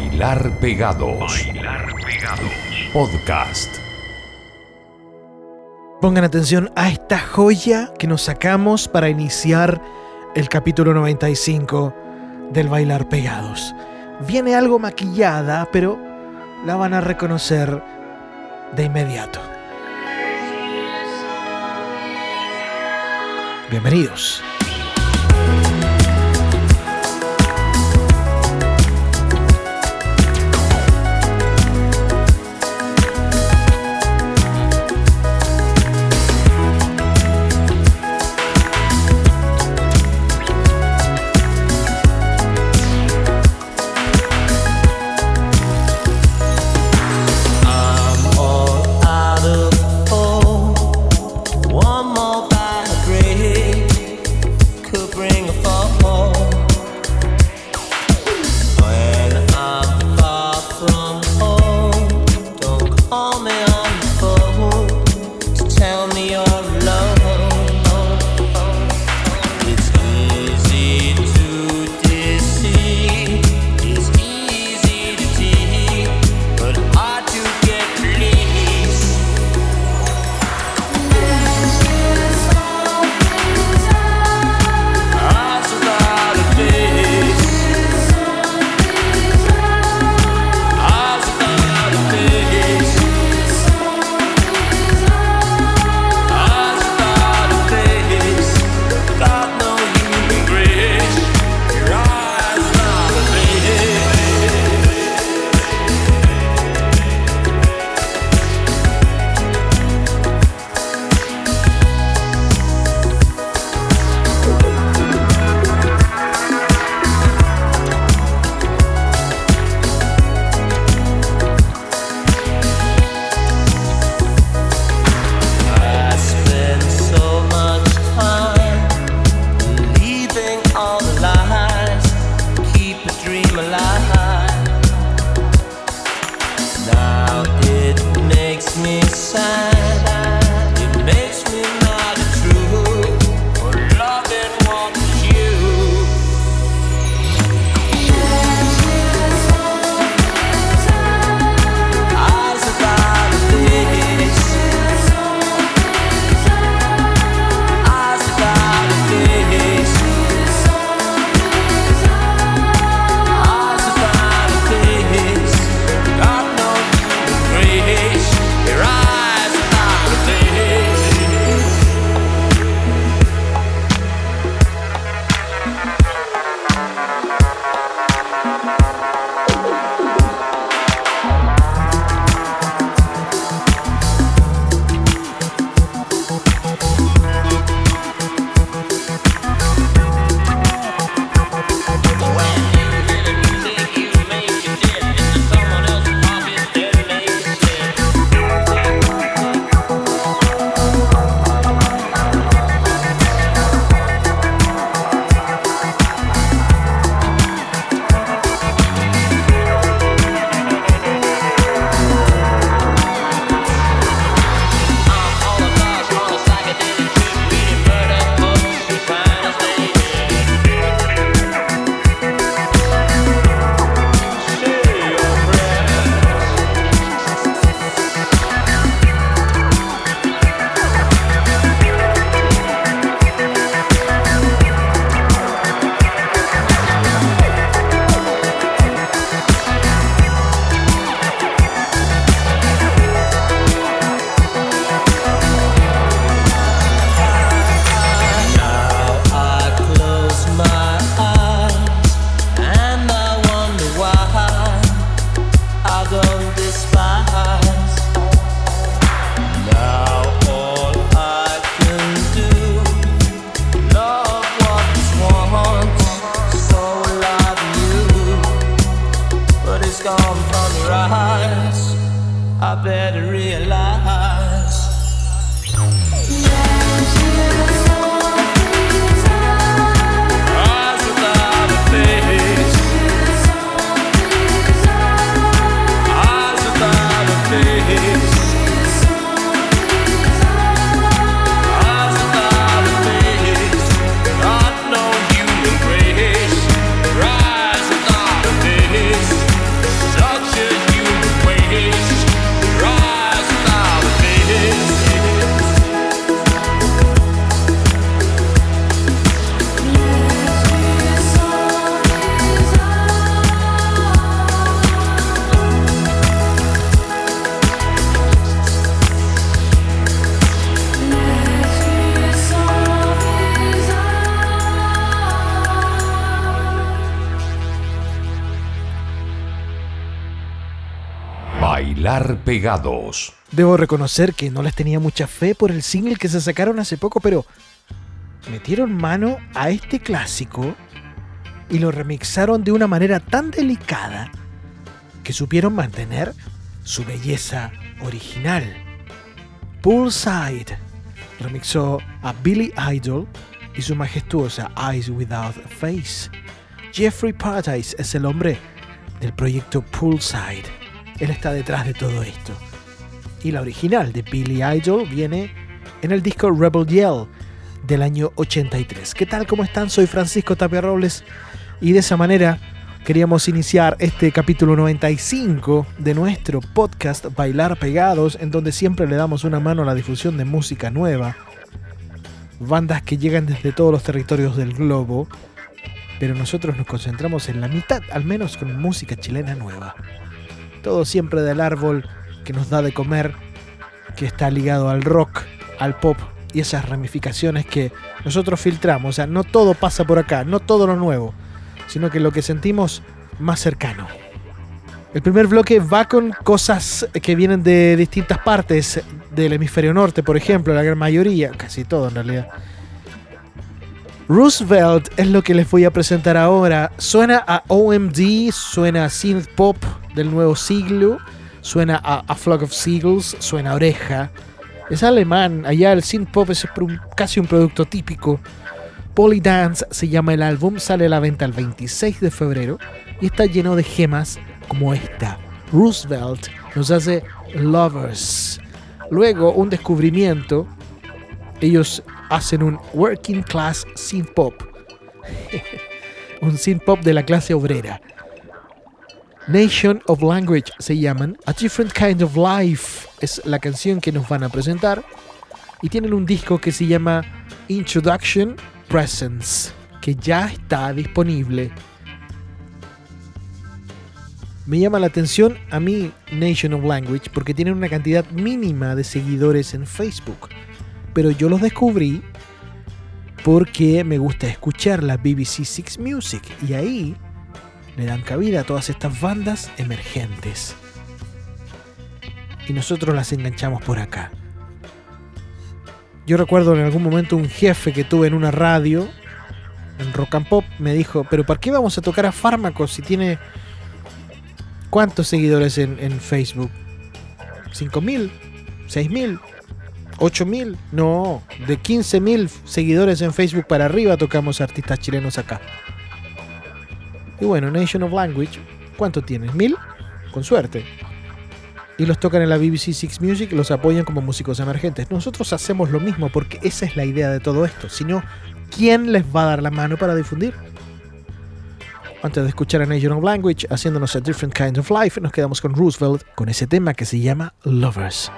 Bailar Pegados. Podcast. Pongan atención a esta joya que nos sacamos para iniciar el capítulo 95 del Bailar Pegados. Viene algo maquillada, pero la van a reconocer de inmediato. Bienvenidos. Debo reconocer que no les tenía mucha fe por el single que se sacaron hace poco, pero metieron mano a este clásico y lo remixaron de una manera tan delicada que supieron mantener su belleza original. Poolside remixó a Billy Idol y su majestuosa Eyes Without Face. Jeffrey Paradise es el hombre del proyecto Poolside. Él está detrás de todo esto. Y la original de Billy Idol viene en el disco Rebel Yell del año 83. ¿Qué tal? ¿Cómo están? Soy Francisco Tapia Robles y de esa manera queríamos iniciar este capítulo 95 de nuestro podcast Bailar Pegados, en donde siempre le damos una mano a la difusión de música nueva, bandas que llegan desde todos los territorios del globo, pero nosotros nos concentramos en la mitad, al menos con música chilena nueva. Todo siempre del árbol que nos da de comer, que está ligado al rock, al pop y esas ramificaciones que nosotros filtramos. O sea, no todo pasa por acá, no todo lo nuevo sino que lo que sentimos más cercano. El primer bloque va con cosas que vienen de distintas partes del hemisferio norte, por ejemplo, la gran mayoría, casi todo en realidad. Roosevelt es lo que les voy a presentar ahora. Suena a OMD, suena a synth pop del nuevo siglo, suena a A Flock of Seagulls, suena a oreja. Es alemán, allá el synth pop es casi un producto típico Polydance se llama el álbum, sale a la venta el 26 de febrero y está lleno de gemas como esta. Roosevelt nos hace Lovers. Luego, un descubrimiento. Ellos hacen un working class synth pop. un synth pop de la clase obrera. Nation of Language se llaman. A Different Kind of Life es la canción que nos van a presentar. Y tienen un disco que se llama Introduction Presence, que ya está disponible. Me llama la atención a mí Nation of Language porque tienen una cantidad mínima de seguidores en Facebook. Pero yo los descubrí porque me gusta escuchar la BBC Six Music y ahí le dan cabida a todas estas bandas emergentes. Y nosotros las enganchamos por acá. Yo recuerdo en algún momento un jefe que tuve en una radio, en Rock and Pop, me dijo, pero ¿por qué vamos a tocar a Fármacos si tiene... ¿Cuántos seguidores en, Facebook? ¿5.000? ¿6.000? ¿8.000? No, de 15.000 seguidores en Facebook para arriba tocamos artistas chilenos acá. Y bueno, Nation of Language, ¿cuánto tienes? ¿Mil? Con suerte y los tocan en la BBC Six Music, los apoyan como músicos emergentes. Nosotros hacemos lo mismo porque esa es la idea de todo esto. Si no, ¿quién les va a dar la mano para difundir? Antes de escuchar a Nation of Language haciéndonos a Different Kind of Life, nos quedamos con Roosevelt con ese tema que se llama Lovers.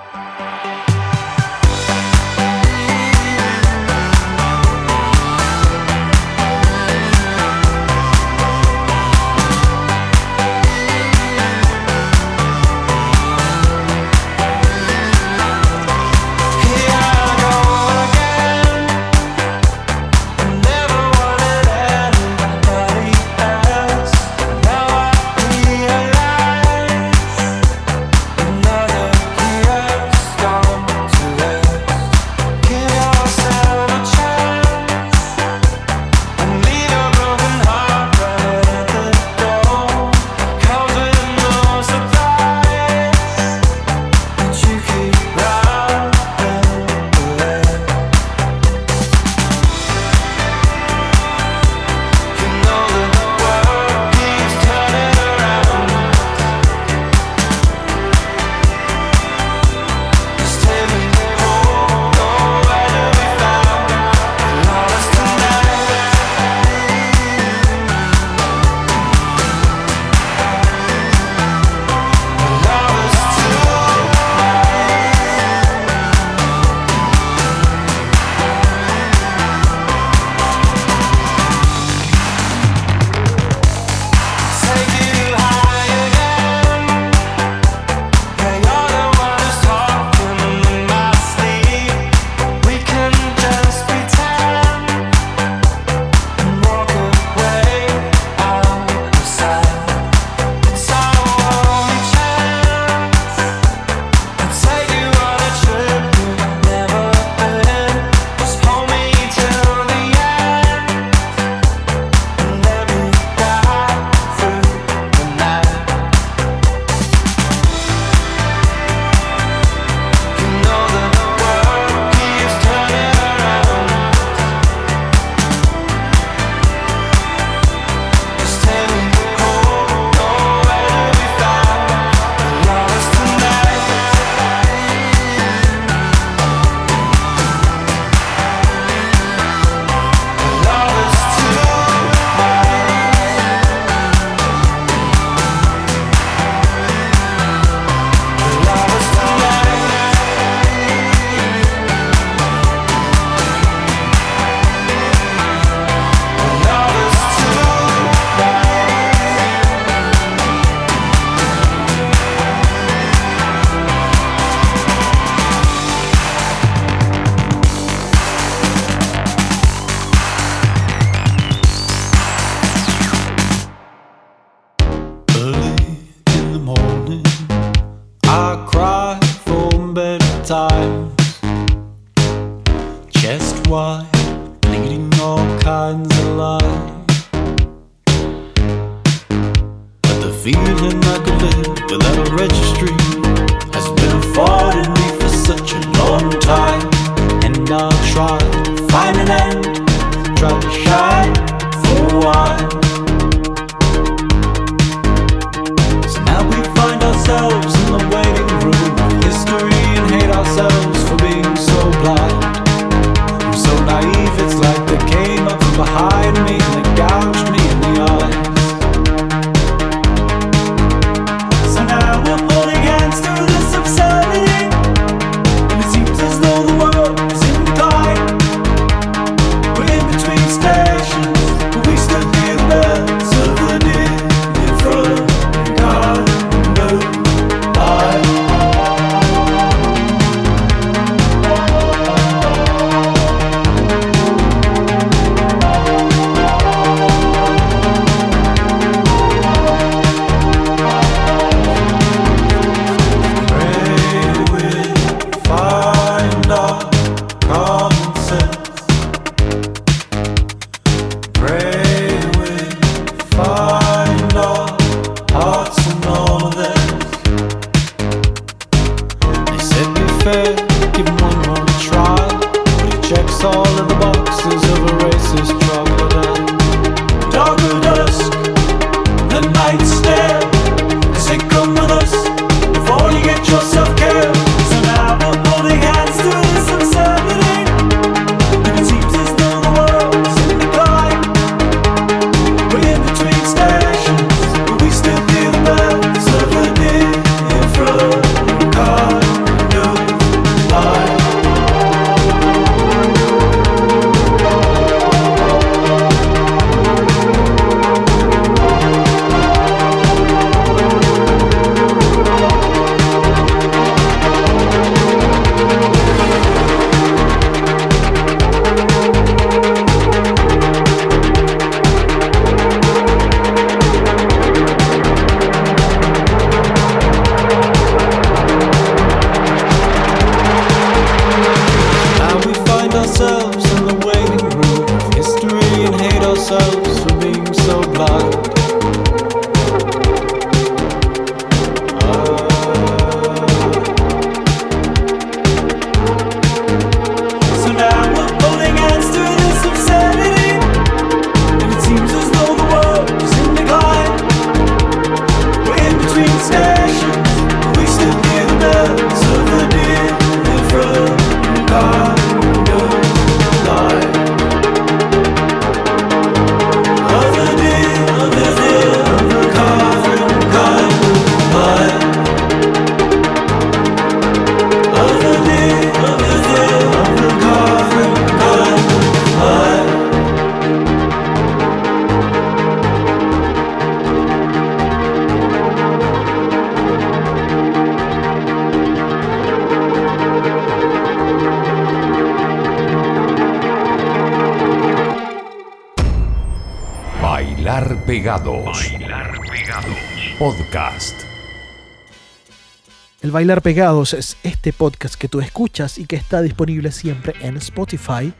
El Bailar Pegados es este podcast que tú escuchas y que está disponible siempre en Spotify.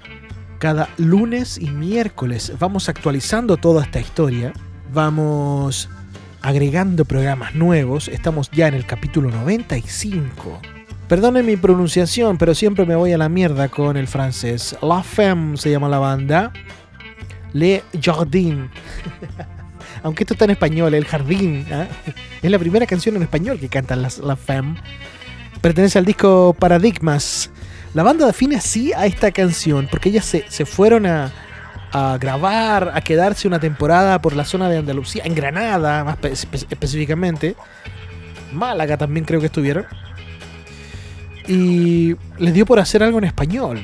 Cada lunes y miércoles vamos actualizando toda esta historia. Vamos agregando programas nuevos. Estamos ya en el capítulo 95. Perdonen mi pronunciación, pero siempre me voy a la mierda con el francés. La Femme se llama la banda. Le Jardin. Aunque esto está en español, El Jardín. ¿ah? Es la primera canción en español que cantan las La Femme. Pertenece al disco Paradigmas. La banda define así a esta canción porque ellas se, se fueron a, a grabar, a quedarse una temporada por la zona de Andalucía, en Granada más espe- espe- específicamente. Málaga también creo que estuvieron. Y les dio por hacer algo en español.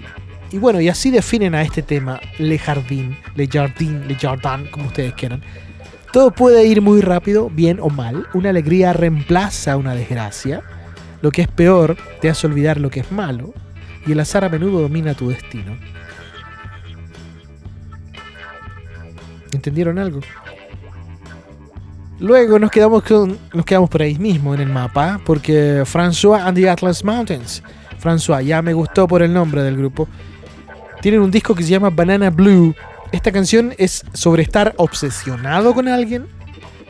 Y bueno, y así definen a este tema, Le Jardín, Le Jardin, Le Jardin, como ustedes quieran. Todo puede ir muy rápido, bien o mal. Una alegría reemplaza una desgracia. Lo que es peor te hace olvidar lo que es malo. Y el azar a menudo domina tu destino. ¿Entendieron algo? Luego nos quedamos, con, nos quedamos por ahí mismo en el mapa, porque François and the Atlas Mountains. François, ya me gustó por el nombre del grupo. Tienen un disco que se llama Banana Blue. Esta canción es sobre estar obsesionado con alguien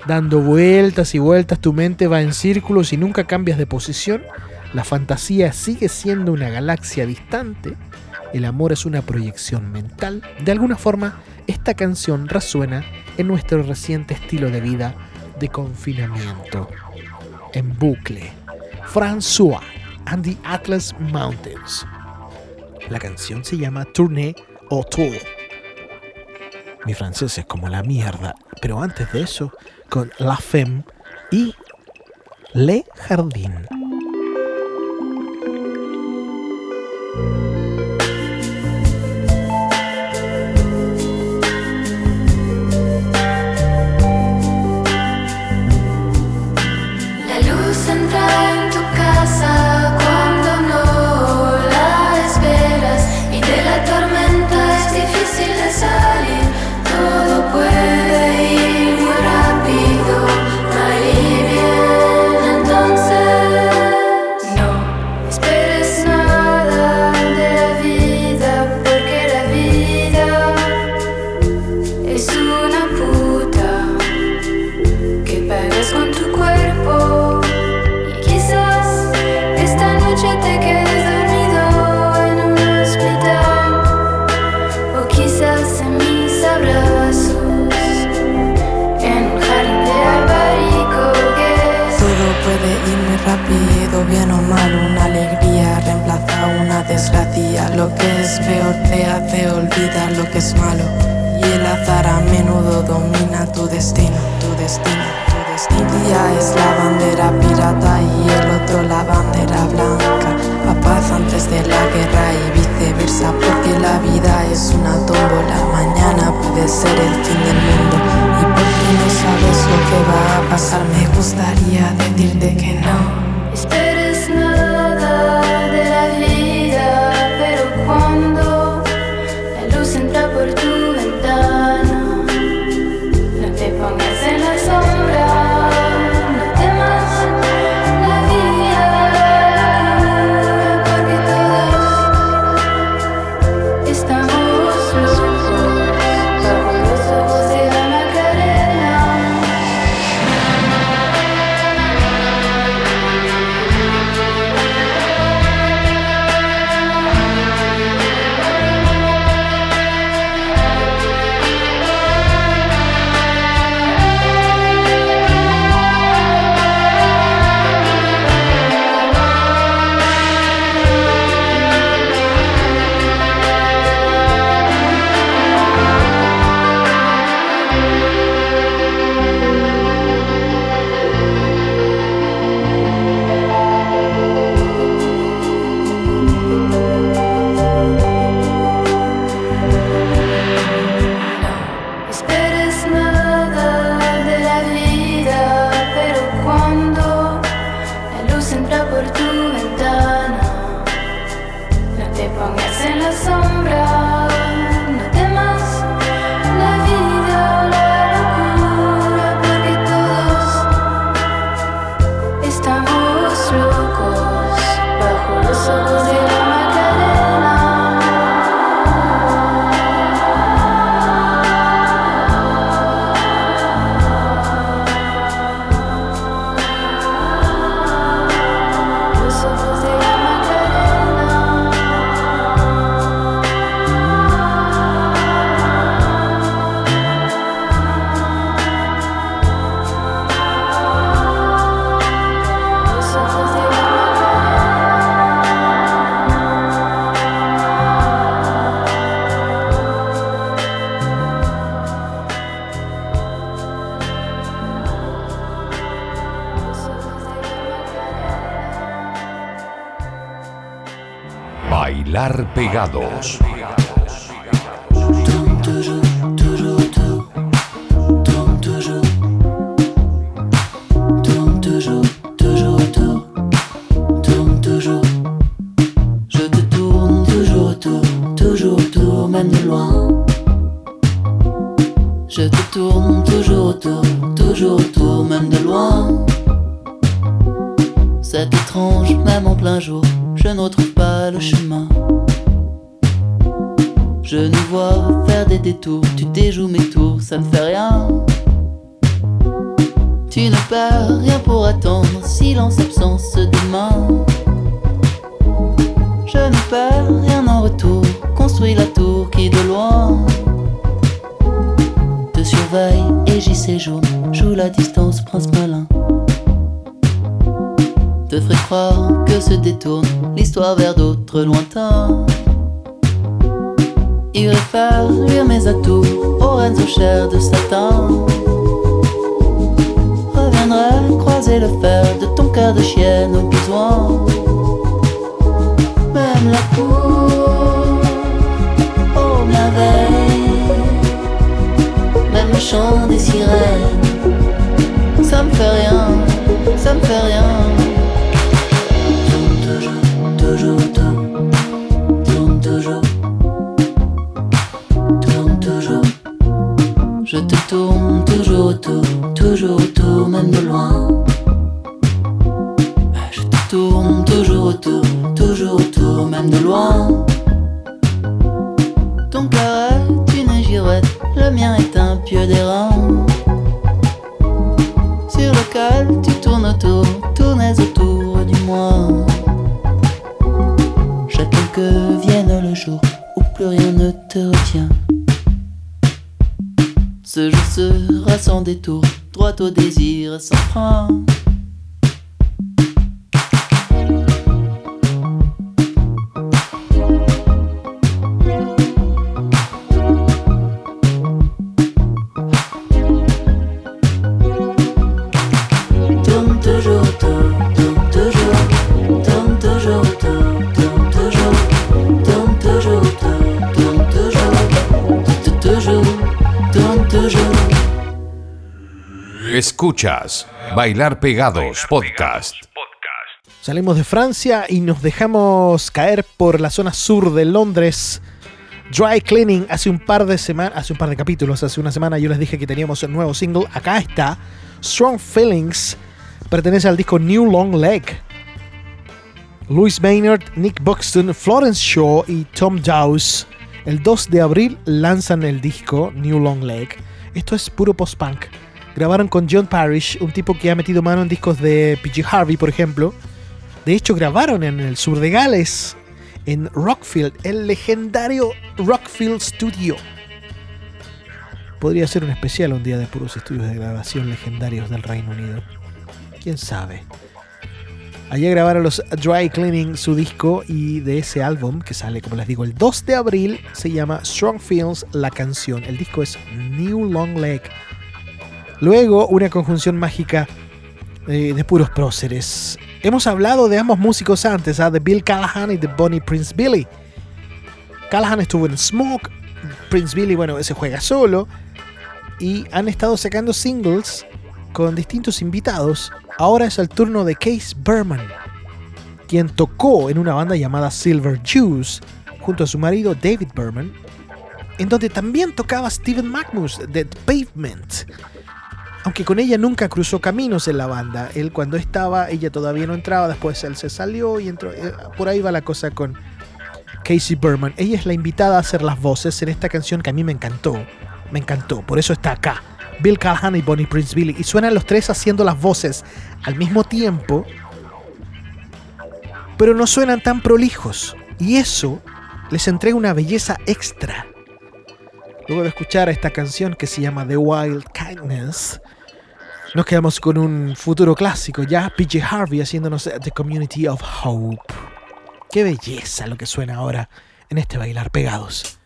dando vueltas y vueltas, tu mente va en círculos y nunca cambias de posición, la fantasía sigue siendo una galaxia distante, el amor es una proyección mental, de alguna forma esta canción resuena en nuestro reciente estilo de vida de confinamiento. En bucle, François and the Atlas Mountains. La canción se llama Tournée Autour. Mi francés es como la mierda, pero antes de eso, con La Femme y Le Jardin. Es peor te hace olvidar lo que es malo. Y el azar a menudo domina tu destino, tu destino, tu destino. Un día es la bandera pirata y el otro la bandera blanca. A paz antes de la guerra y viceversa, porque la vida es una tómbola. Mañana puede ser el fin del mundo. Y porque no sabes lo que va a pasar, me gustaría decirte que no. Où plus rien ne te retient. Ce jour sera sans détour, droit au désir sans frein. Escuchas Bailar Pegados Podcast. Salimos de Francia y nos dejamos caer por la zona sur de Londres. Dry Cleaning hace un par de semanas, hace un par de capítulos, hace una semana yo les dije que teníamos un nuevo single. Acá está. Strong Feelings pertenece al disco New Long Leg. Louis Maynard, Nick Buxton, Florence Shaw y Tom Dowse el 2 de abril lanzan el disco New Long Leg. Esto es puro post-punk. Grabaron con John Parrish, un tipo que ha metido mano en discos de PG Harvey, por ejemplo. De hecho, grabaron en el sur de Gales, en Rockfield, el legendario Rockfield Studio. Podría ser un especial un día de puros estudios de grabación legendarios del Reino Unido. ¿Quién sabe? Allá grabaron los Dry Cleaning su disco y de ese álbum, que sale, como les digo, el 2 de abril, se llama Strong Feels la canción. El disco es New Long Leg. Luego, una conjunción mágica eh, de puros próceres. Hemos hablado de ambos músicos antes, ¿ah? de Bill Callahan y de Bonnie Prince Billy. Callahan estuvo en Smoke, Prince Billy, bueno, ese juega solo. Y han estado sacando singles con distintos invitados. Ahora es el turno de Case Berman, quien tocó en una banda llamada Silver Juice junto a su marido David Berman, en donde también tocaba Steven Magnus de The Pavement. Aunque con ella nunca cruzó caminos en la banda. Él cuando estaba, ella todavía no entraba, después él se salió y entró. eh, Por ahí va la cosa con Casey Berman. Ella es la invitada a hacer las voces en esta canción que a mí me encantó. Me encantó, por eso está acá. Bill Callahan y Bonnie Prince Billy. Y suenan los tres haciendo las voces al mismo tiempo. Pero no suenan tan prolijos. Y eso les entrega una belleza extra. Luego de escuchar esta canción que se llama The Wild Kindness, nos quedamos con un futuro clásico, ya PJ Harvey haciéndonos The Community of Hope. Qué belleza lo que suena ahora en este bailar pegados.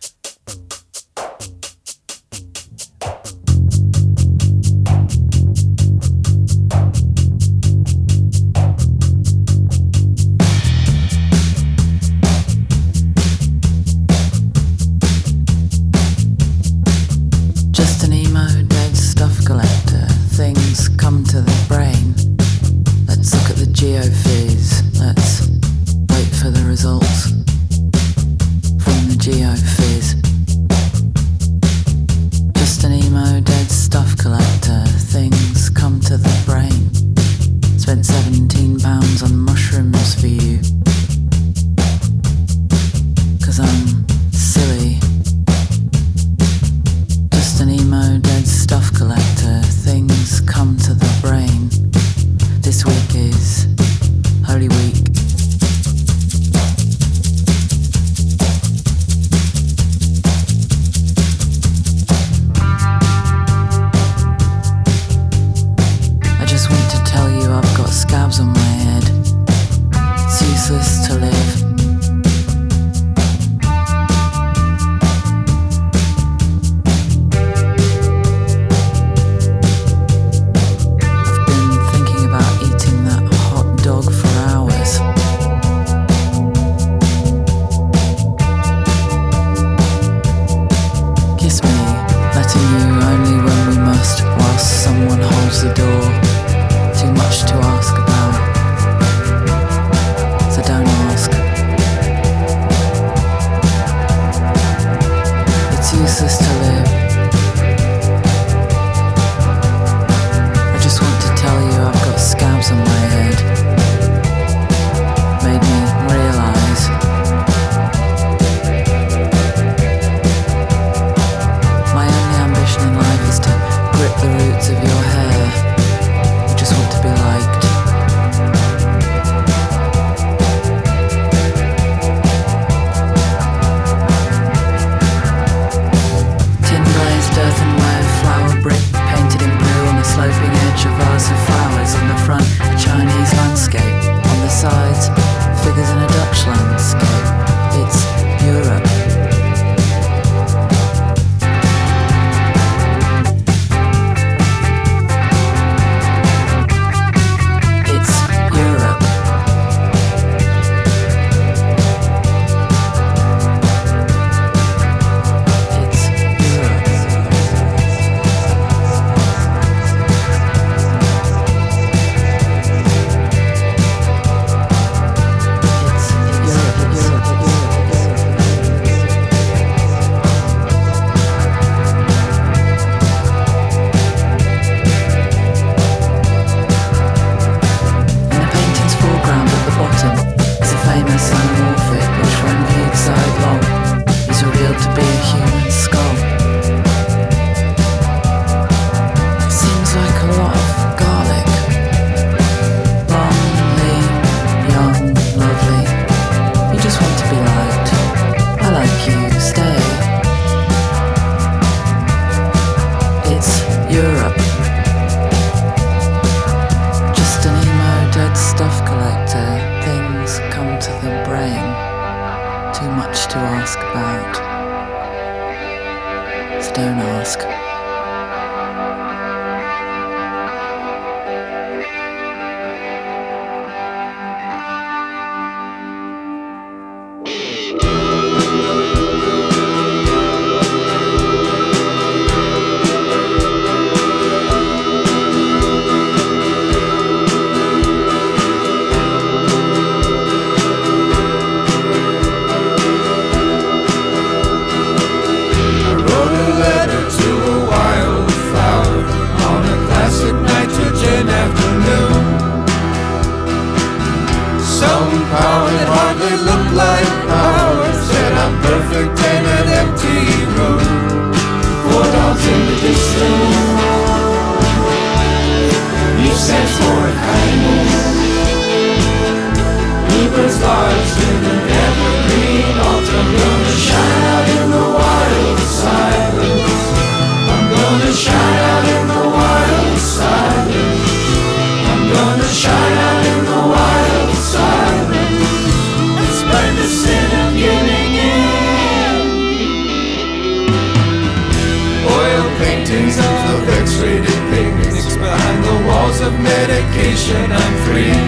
nation, I'm free.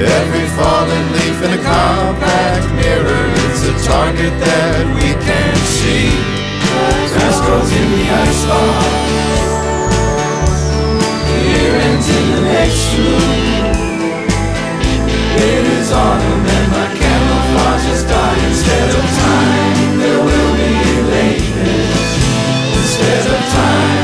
Every fallen leaf in a compact mirror is a target that we can't see. Rascals in the icebox. Here ends in the next room. It is autumn and my camouflage has died. Instead of time, there will be lateness. Instead of time.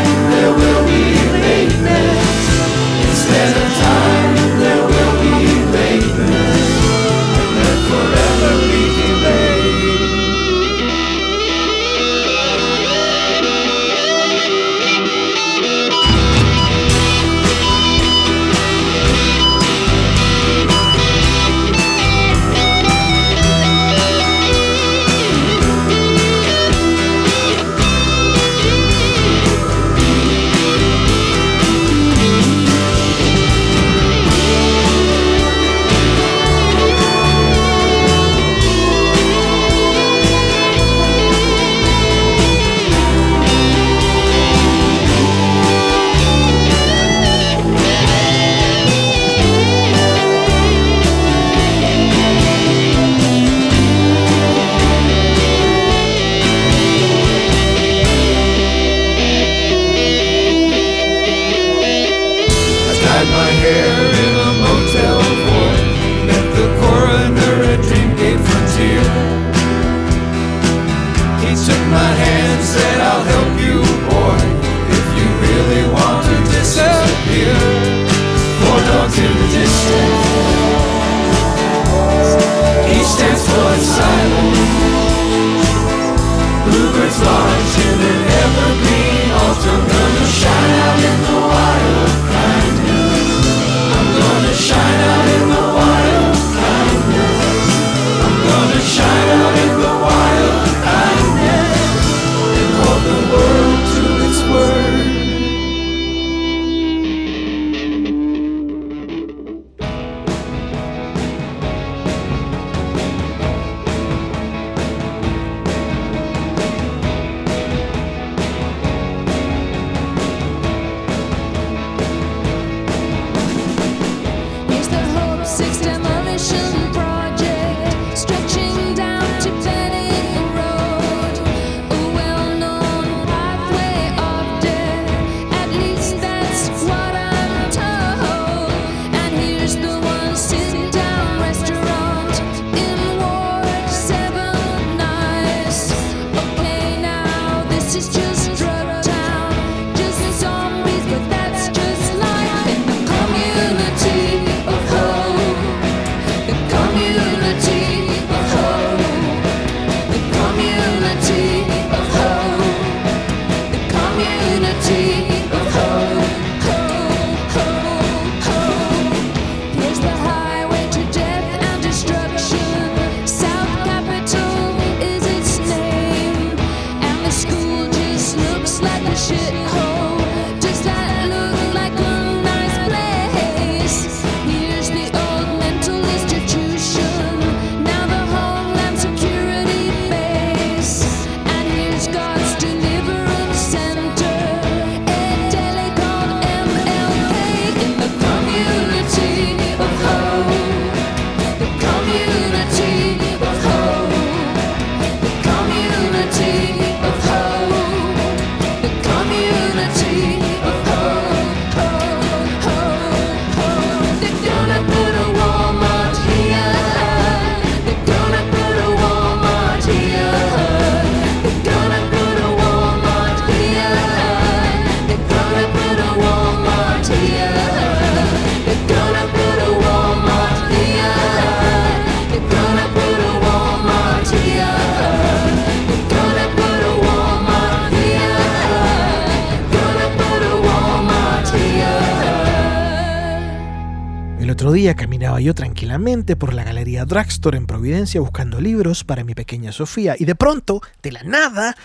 Caminaba yo tranquilamente por la Galería Drugstore en Providencia buscando libros para mi pequeña Sofía y de pronto, de la nada,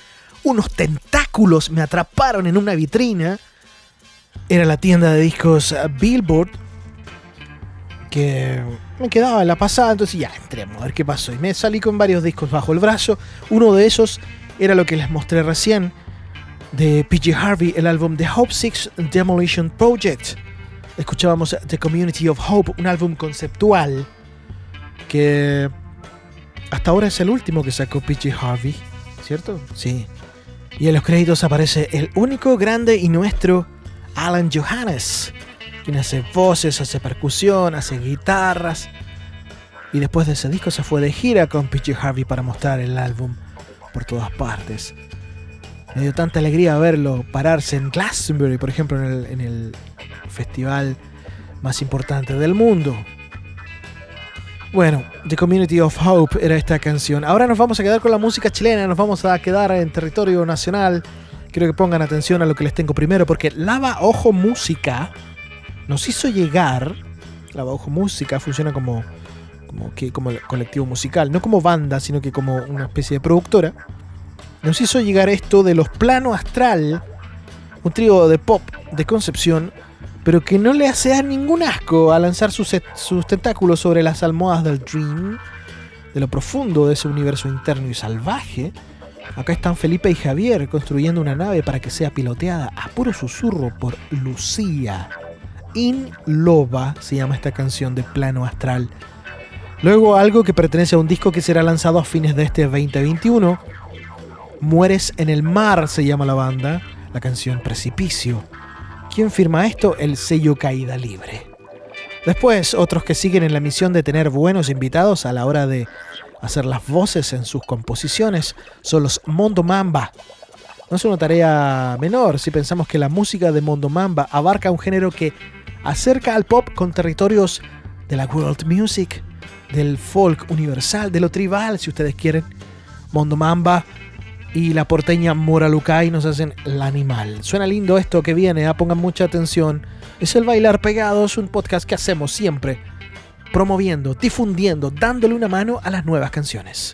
unos tentáculos me atraparon en una vitrina. Era la tienda de discos eh, Billboard que me quedaba en la pasada, entonces ya entremos a ver qué pasó. Y me salí con varios discos bajo el brazo. Uno de esos era lo que les mostré recién de PG Harvey, el álbum The Hope Six Demolition Project escuchábamos The Community of Hope, un álbum conceptual que hasta ahora es el último que sacó PG Harvey, ¿cierto? Sí. Y en los créditos aparece el único grande y nuestro Alan Johannes, quien hace voces, hace percusión, hace guitarras. Y después de ese disco se fue de gira con PG Harvey para mostrar el álbum por todas partes. Me dio tanta alegría verlo pararse en Glastonbury, por ejemplo, en el, festival más importante del mundo. Bueno, The Community of Hope era esta canción. Ahora nos vamos a quedar con la música chilena, nos vamos a quedar en territorio nacional. Quiero que pongan atención a lo que les tengo primero, porque Lava Ojo Música nos hizo llegar. Lava Ojo Música funciona como, como, que, como colectivo musical, no como banda, sino que como una especie de productora. Nos hizo llegar esto de los Plano Astral, un trío de pop de Concepción, pero que no le hace ningún asco a lanzar sus, sus tentáculos sobre las almohadas del Dream, de lo profundo de ese universo interno y salvaje. Acá están Felipe y Javier construyendo una nave para que sea piloteada a puro susurro por Lucía. In Loba se llama esta canción de plano astral. Luego algo que pertenece a un disco que será lanzado a fines de este 2021. Mueres en el mar se llama la banda, la canción Precipicio. ¿Quién firma esto? El sello Caída Libre. Después, otros que siguen en la misión de tener buenos invitados a la hora de hacer las voces en sus composiciones son los Mondo Mamba. No es una tarea menor si pensamos que la música de Mondo Mamba abarca un género que acerca al pop con territorios de la world music, del folk universal, de lo tribal, si ustedes quieren. Mondo Mamba y la porteña Moralucay nos hacen el animal. Suena lindo esto que viene, ah, pongan mucha atención. Es el Bailar Pegados, un podcast que hacemos siempre, promoviendo, difundiendo, dándole una mano a las nuevas canciones.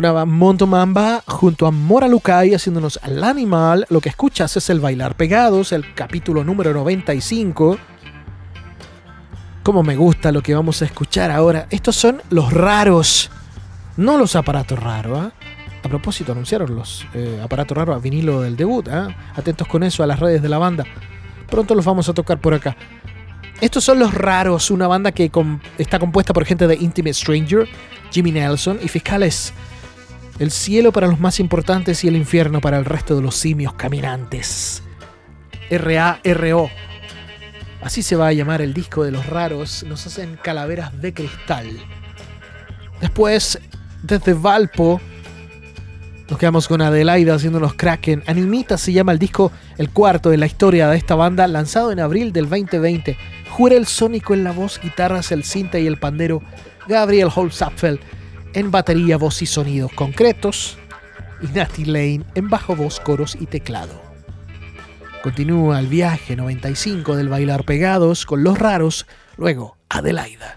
Montomamba junto a Mora Lucay haciéndonos al animal. Lo que escuchas es el Bailar Pegados, el capítulo número 95. Como me gusta lo que vamos a escuchar ahora. Estos son los raros, no los aparatos raros. ¿eh? A propósito, anunciaron los eh, aparatos raros a vinilo del debut. ¿eh? Atentos con eso a las redes de la banda. Pronto los vamos a tocar por acá. Estos son Los Raros, una banda que está compuesta por gente de Intimate Stranger, Jimmy Nelson y fiscales el cielo para los más importantes y el infierno para el resto de los simios caminantes. R.A.R.O. Así se va a llamar el disco de Los Raros. Nos hacen calaveras de cristal. Después, desde Valpo, nos quedamos con Adelaida haciéndonos Kraken. Animita se llama el disco, el cuarto de la historia de esta banda, lanzado en abril del 2020. Jurel Sónico en la voz, guitarras, el cinta y el pandero. Gabriel Holzapfel en batería, voz y sonidos concretos. Y Natty Lane en bajo, voz, coros y teclado. Continúa el viaje 95 del bailar pegados con los raros, luego Adelaida.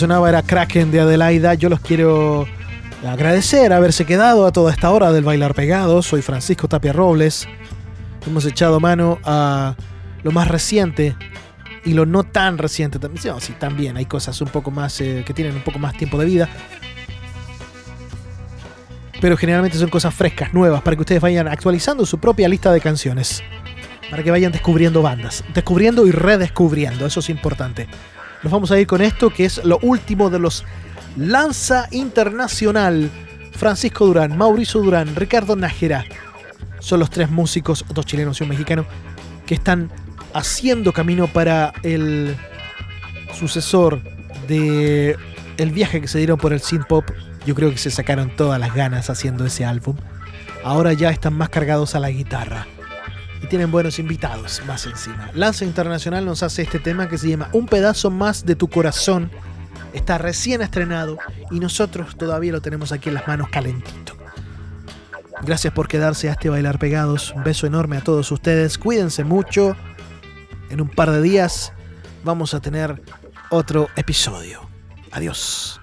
Sonaba era Kraken de Adelaida. Yo los quiero agradecer haberse quedado a toda esta hora del Bailar Pegado. Soy Francisco Tapia Robles. Hemos echado mano a lo más reciente y lo no tan reciente también. Sí, también hay cosas un poco más eh, que tienen un poco más tiempo de vida. Pero generalmente son cosas frescas, nuevas, para que ustedes vayan actualizando su propia lista de canciones. Para que vayan descubriendo bandas. Descubriendo y redescubriendo, eso es importante. Nos vamos a ir con esto, que es lo último de los Lanza Internacional. Francisco Durán, Mauricio Durán, Ricardo Nájera. Son los tres músicos, dos chilenos y un mexicano, que están haciendo camino para el sucesor de el viaje que se dieron por el synth pop. Yo creo que se sacaron todas las ganas haciendo ese álbum. Ahora ya están más cargados a la guitarra. Y tienen buenos invitados más encima. Lanza Internacional nos hace este tema que se llama Un pedazo más de tu corazón. Está recién estrenado y nosotros todavía lo tenemos aquí en las manos calentito. Gracias por quedarse a este bailar pegados. Un beso enorme a todos ustedes. Cuídense mucho. En un par de días vamos a tener otro episodio. Adiós.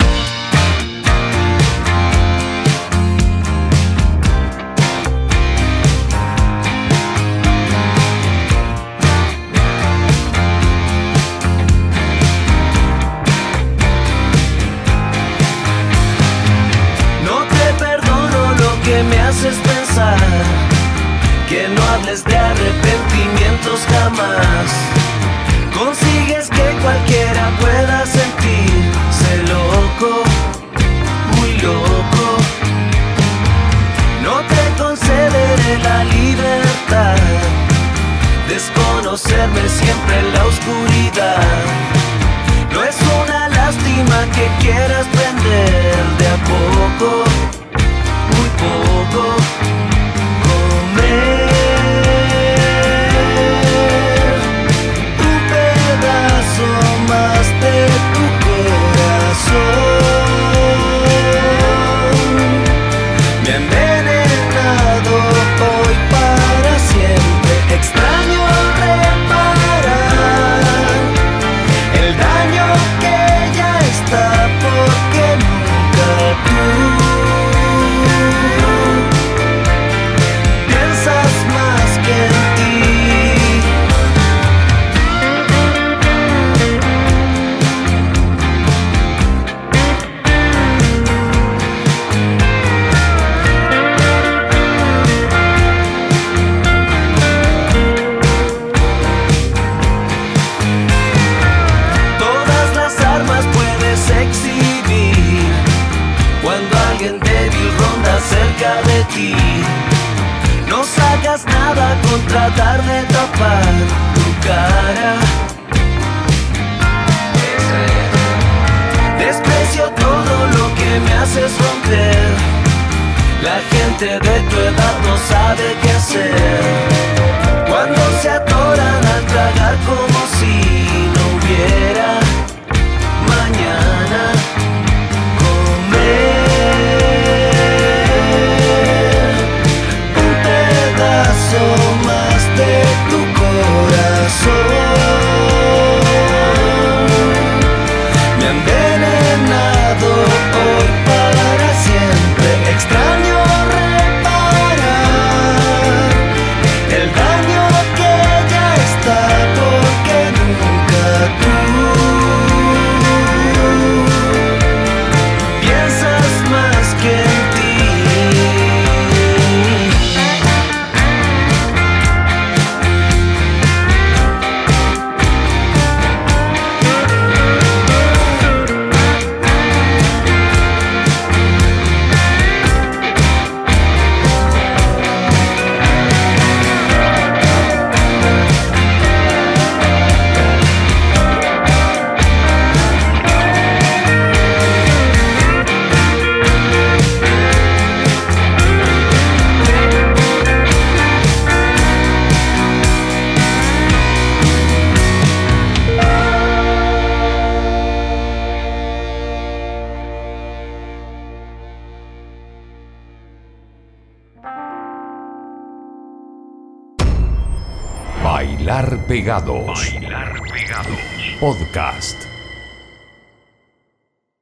No sacas nada con tratar de tapar tu cara. Desprecio todo lo que me haces romper. La gente de tu edad no sabe qué hacer. Cuando se atoran a tragar como si no hubiera Bailar Pegados. Podcast.